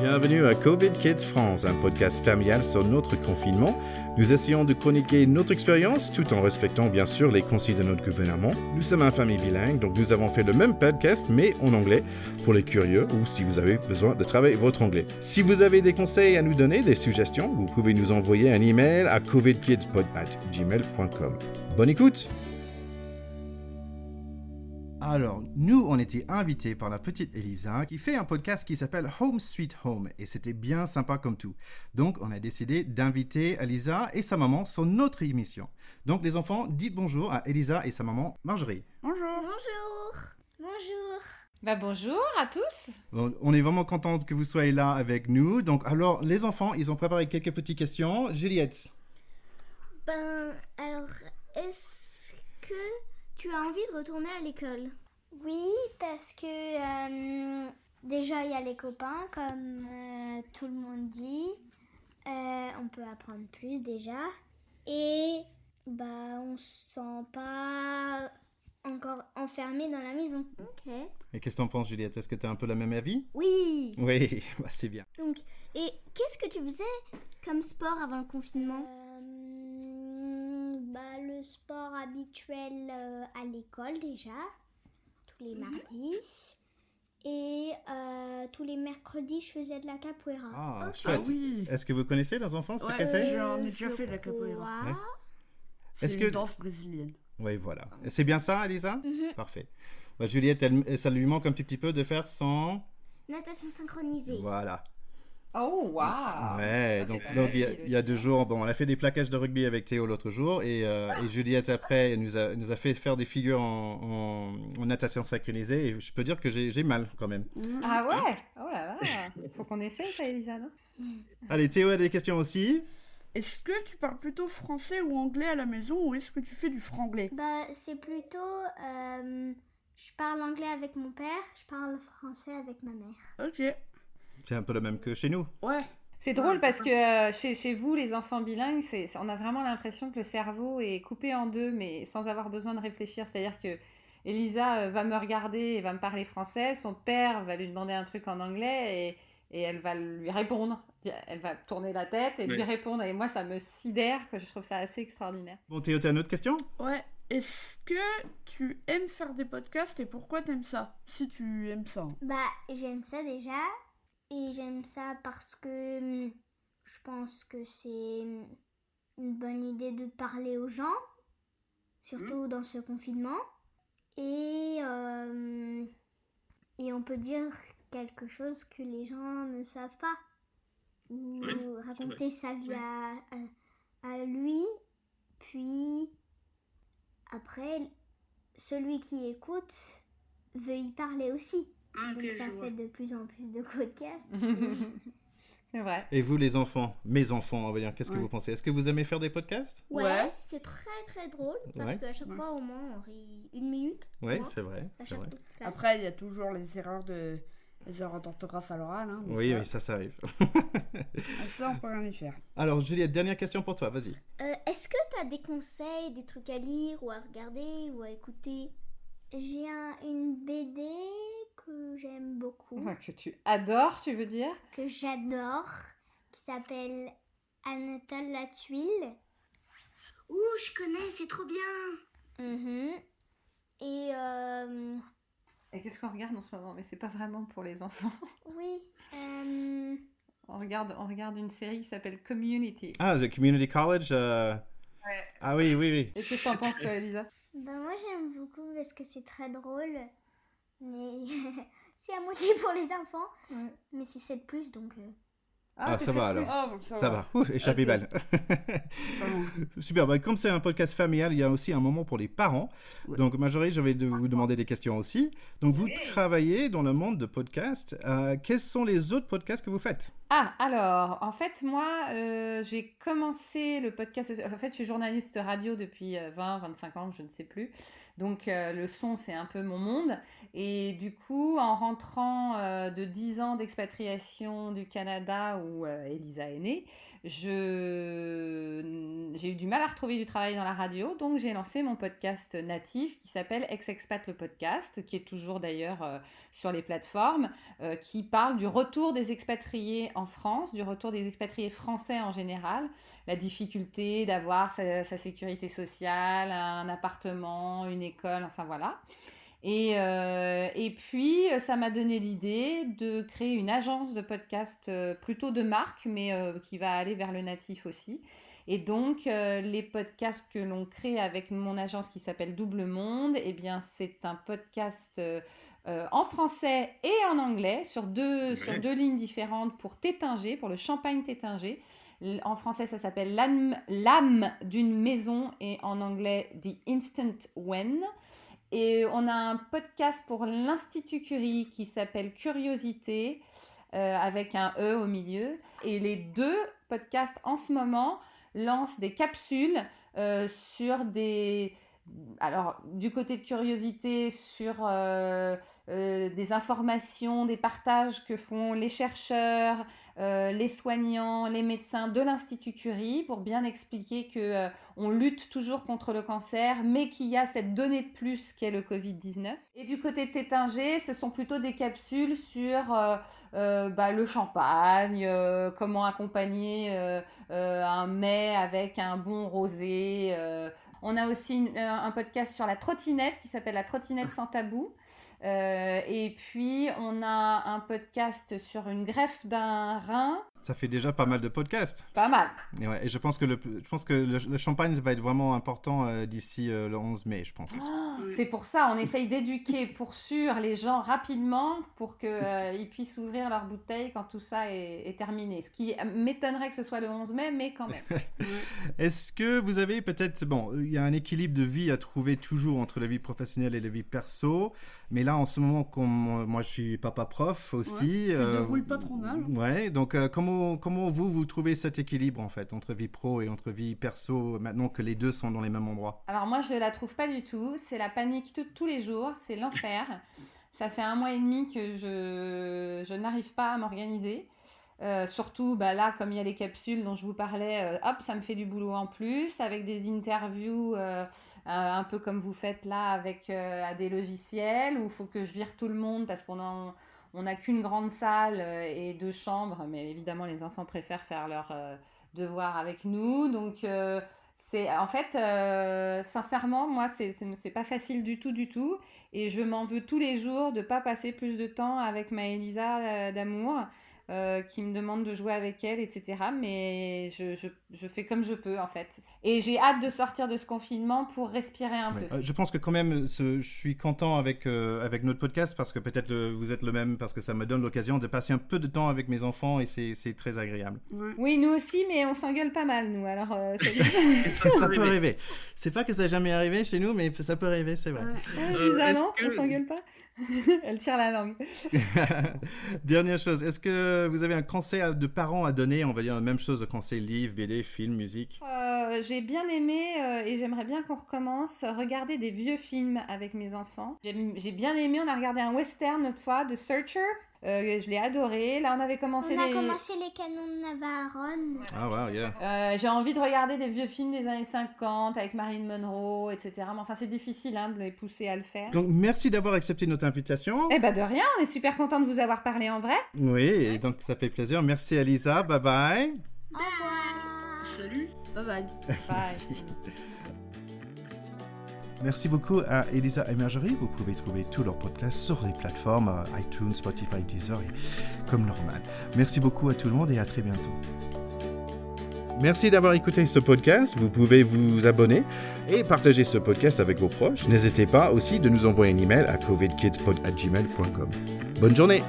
Bienvenue à Covid Kids France, un podcast familial sur notre confinement. Nous essayons de chroniquer notre expérience tout en respectant bien sûr les consignes de notre gouvernement. Nous sommes une famille bilingue, donc nous avons fait le même podcast mais en anglais pour les curieux ou si vous avez besoin de travailler votre anglais. Si vous avez des conseils à nous donner, des suggestions, vous pouvez nous envoyer un email à covidkidspod@gmail.com. Bonne écoute! Alors, nous, on était invités par la petite Elisa qui fait un podcast qui s'appelle Home Sweet Home et c'était bien sympa comme tout. Donc, on a décidé d'inviter Elisa et sa maman sur notre émission. Donc, les enfants, dites bonjour à Elisa et sa maman Marjorie. Bonjour. Bonjour. Bonjour. Bah bonjour à tous. Bon, on est vraiment content que vous soyez là avec nous. Donc, alors, les enfants, ils ont préparé quelques petites questions. Juliette. Ben, alors, est-ce que tu as envie de retourner à l'école? Oui, parce que euh, déjà il y a les copains, comme euh, tout le monde dit. Euh, on peut apprendre plus déjà. Et bah, on se sent pas encore enfermé dans la maison. Ok. Et qu'est-ce que t'en penses, Juliette? Est-ce que tu as un peu la même avis? Oui. Oui, bah, c'est bien. Donc, et qu'est-ce que tu faisais comme sport avant le confinement Euh, bah, Le habituel euh, à l'école déjà, tous les mardis. Et euh, tous les mercredis, je faisais de la capoeira. Ah, Ok. chouette. Ah oui. Est-ce que vous connaissez, les enfants, ce Ouais. que c'est J'en ai déjà je fait de la capoeira. crois. Ouais. C'est Est-ce une que- danse brésilienne. Oui, voilà. C'est bien ça, Elisa Mhm. Parfait. Bah, Juliette, elle- ça lui manque un petit, petit peu de faire son... Natation synchronisée. Voilà. Oh waouh. Ouais, Ah, donc, il y a, facile il y a aussi, deux hein. jours, bon, on a fait des plaquages de rugby avec Théo l'autre jour et, euh, et Juliette après elle nous a, nous a fait faire des figures en, en- en natation synchronisée et je peux dire que j'ai j'ai mal quand même. Ah ouais? Oh là là. Faut qu'on essaye ça, Elisa, non? Allez, Théo a des questions aussi? Est-ce que tu parles plutôt français ou anglais à la maison ou est-ce que tu fais du franglais? Bah, c'est plutôt. euh, je parle anglais avec mon père, je parle français avec ma mère. Ok. C'est un peu le même que chez nous. Ouais. C'est drôle parce que euh, chez, chez vous, les enfants bilingues, c'est, on a vraiment l'impression que le cerveau est coupé en deux, mais sans avoir besoin de réfléchir. C'est-à-dire que Elisa euh, va me regarder et va me parler français, son père va lui demander un truc en anglais et, et elle va lui répondre. Elle va tourner la tête et lui répondre. Et moi, ça me sidère que je trouve ça assez extraordinaire. Bon, Théo, tu as une autre question? Ouais. Est-ce que tu aimes faire des podcasts et pourquoi t'aimes ça? Si tu aimes ça. Bah, j'aime ça déjà. Et j'aime ça parce que hum, je pense que c'est hum, une bonne idée de parler aux gens, surtout dans ce confinement. Et, euh, et on peut dire quelque chose que les gens ne savent pas. Ou raconter sa vie à, à, à lui. Puis, après, celui qui écoute veut y parler aussi. Donc ça fait de plus en plus de podcasts. c'est vrai. Et vous, les enfants, mes enfants, on va dire, qu'est-ce que Ouais. vous pensez? Est-ce que vous aimez faire des podcasts? Ouais, Ouais. c'est très très drôle parce Ouais. qu'à chaque Ouais. fois au moins on rit une minute. Oui, Moi, c'est vrai. Après, il y a toujours les erreurs de les erreurs d'orthographe à l'oral. Hein, Oui, ça, oui, ça, ça arrive. ça, on peut rien y faire. Alors, Juliette, dernière question pour toi, vas-y. Euh, Est-ce que tu as des conseils, des trucs à lire ou à regarder ou à écouter? J'ai un- une BD que j'aime beaucoup, Ouais, Que tu adores, tu veux dire que j'adore, qui s'appelle Anatole la tuile. Ouh, je connais, c'est trop bien. Mhm. Et euh, Et qu'est-ce qu'on regarde en ce moment? Mais c'est pas vraiment pour les enfants. oui, euh, On regarde, on regarde une série qui s'appelle Community. Ah, The Community College euh, Ah oui, oui, oui. Et qu'est-ce que t'en penses, toi, Elisa? Ben moi j'aime beaucoup parce que c'est très drôle. Mais c'est à moitié pour les enfants. Ouais. Mais c'est 7 plus donc. euh, Ah, c'est ça va, plus. alors. Ah, bon, ça, Ça va, Ouf, échappé Ok. balle. Super, bah, comme c'est un podcast familial, il y a aussi un moment pour les parents. Ouais. Donc, Marjorie, je vais de vous demander des questions aussi. Donc, vous travaillez dans le monde de podcast. Euh, quels sont les autres podcasts que vous faites? Ah, alors, en fait, moi, euh, j'ai commencé le podcast. En fait, je suis journaliste radio depuis euh, 20, 25 ans, je ne sais plus. Donc, euh, le son, c'est un peu mon monde. Et du coup, en rentrant euh, de 10 ans d'expatriation du Canada où euh, Elisa est née, j'ai eu du mal à retrouver du travail dans la radio, donc j'ai lancé mon podcast natif qui s'appelle Ex-Expat le podcast, qui est toujours d'ailleurs euh, sur les plateformes, euh, qui parle du retour des expatriés en France, du retour des expatriés français en général, la difficulté d'avoir sa, sécurité sociale, un appartement, une école, enfin voilà. Et, euh, et puis, ça m'a donné l'idée de créer une agence de podcast plutôt de marque, mais qui va aller vers le natif aussi. Et donc, euh, les podcasts que l'on crée avec mon agence qui s'appelle Double Monde, eh bien, c'est un podcast euh, euh, en français et en anglais sur deux, sur deux lignes différentes pour Tétinger, pour le champagne Tétinger. En français, ça s'appelle L'âme d'une maison et en anglais The Instant When. Et on a un podcast pour l'Institut Curie qui s'appelle Curiosité avec un E au milieu. Et les deux podcasts en ce moment lance des capsules euh, sur des... Alors, du côté de curiosité, sur euh, euh, des informations, des partages que font les chercheurs, euh, les soignants, les médecins de l'Institut Curie pour bien expliquer que euh, on lutte toujours contre le cancer, mais qu'il y a cette donnée de plus qu'est le Covid-19. Et du côté de Tétinger, ce sont plutôt des capsules sur euh, bah, le champagne, comment accompagner un mets avec un bon rosé. on a aussi un podcast sur la trottinette qui s'appelle La trottinette sans tabou. Euh, et puis, on a un podcast sur une greffe d'un rein. Ça fait déjà pas mal de podcasts. Pas mal. Et, ouais, et je pense que le, je pense que le, champagne va être vraiment important euh, d'ici euh, le 11 mai, je pense. Ah, c'est pour ça, on essaye d'éduquer pour sûr les gens rapidement pour qu'ils puissent ouvrir leur bouteille quand tout ça est, est terminé. Ce qui m'étonnerait que ce soit le 11 mai, mais quand même. Est-ce que vous avez peut-être... Bon, il y a un équilibre de vie à trouver toujours entre la vie professionnelle et la vie perso. Mais là, en ce moment, comme moi, je suis papa prof aussi. Ouais, euh, déroule pas trop mal. Ouais. Donc, euh, comment vous vous trouvez cet équilibre en fait entre vie pro et entre vie perso maintenant que les deux sont dans les mêmes endroits? Alors moi, je la trouve pas du tout. C'est la panique tous les jours. C'est l'enfer. Ça fait un mois et demi que je je n'arrive pas à m'organiser. Euh, surtout, bah, là, comme il y a les capsules dont je vous parlais, euh, hop, ça me fait du boulot en plus, avec des interviews euh, un peu comme vous faites là avec à des logiciels, où il faut que je vire tout le monde parce qu'on n'a on qu'une grande salle et deux chambres, mais évidemment, les enfants préfèrent faire leurs devoirs avec nous. Donc, c'est en fait, sincèrement, moi, c'est, pas facile du tout, du tout. Et je m'en veux tous les jours de pas passer plus de temps avec ma Elisa d'amour. Euh, qui me demande de jouer avec elle, etc. Mais je, je, je, fais comme je peux, en fait. Et j'ai hâte de sortir de ce confinement pour respirer un peu. Euh, je pense que quand même, je suis content avec, euh, avec notre podcast parce que peut-être vous êtes le même, parce que ça me donne l'occasion de passer un peu de temps avec mes enfants et c'est très agréable. Oui, nous aussi, mais on s'engueule pas mal, nous. Alors, ça, ça, peut arriver. C'est pas que ça n'a jamais arrivé chez nous, mais ça peut arriver, c'est vrai. Ah, non, on s'engueule pas Elle tire la langue. Dernière chose, est-ce que vous avez un conseil de parents à donner On va dire la même chose, conseil livre, BD, film, musique? Euh, J'ai bien aimé euh, et j'aimerais bien qu'on recommence regarder des vieux films avec mes enfants. J'ai bien aimé, on a regardé un western l'autre fois, The Searcher. Euh, je l'ai adoré. Là, on avait commencé on a commencé les canons de Navarone. Ah, wow, yeah. Euh, j'ai envie de regarder des vieux films des années 50 avec Marilyn Monroe, etc. Mais enfin, c'est difficile hein, de les pousser à le faire. Donc, merci d'avoir accepté notre invitation. Eh ben, de rien. On est super content de vous avoir parlé en vrai. Oui, et donc ça fait plaisir. Merci, Alisa. Bye bye. Au revoir. Salut. Bye bye. Bye. Merci beaucoup à Elisa et Marjorie. Vous pouvez trouver tous leurs podcasts sur les plateformes euh, iTunes, Spotify, Deezer comme normal. Merci beaucoup à tout le monde et à très bientôt. Merci d'avoir écouté ce podcast. Vous pouvez vous abonner et partager ce podcast avec vos proches. N'hésitez pas aussi de nous envoyer un email à covidkidspod.gmail.com. Bonne journée!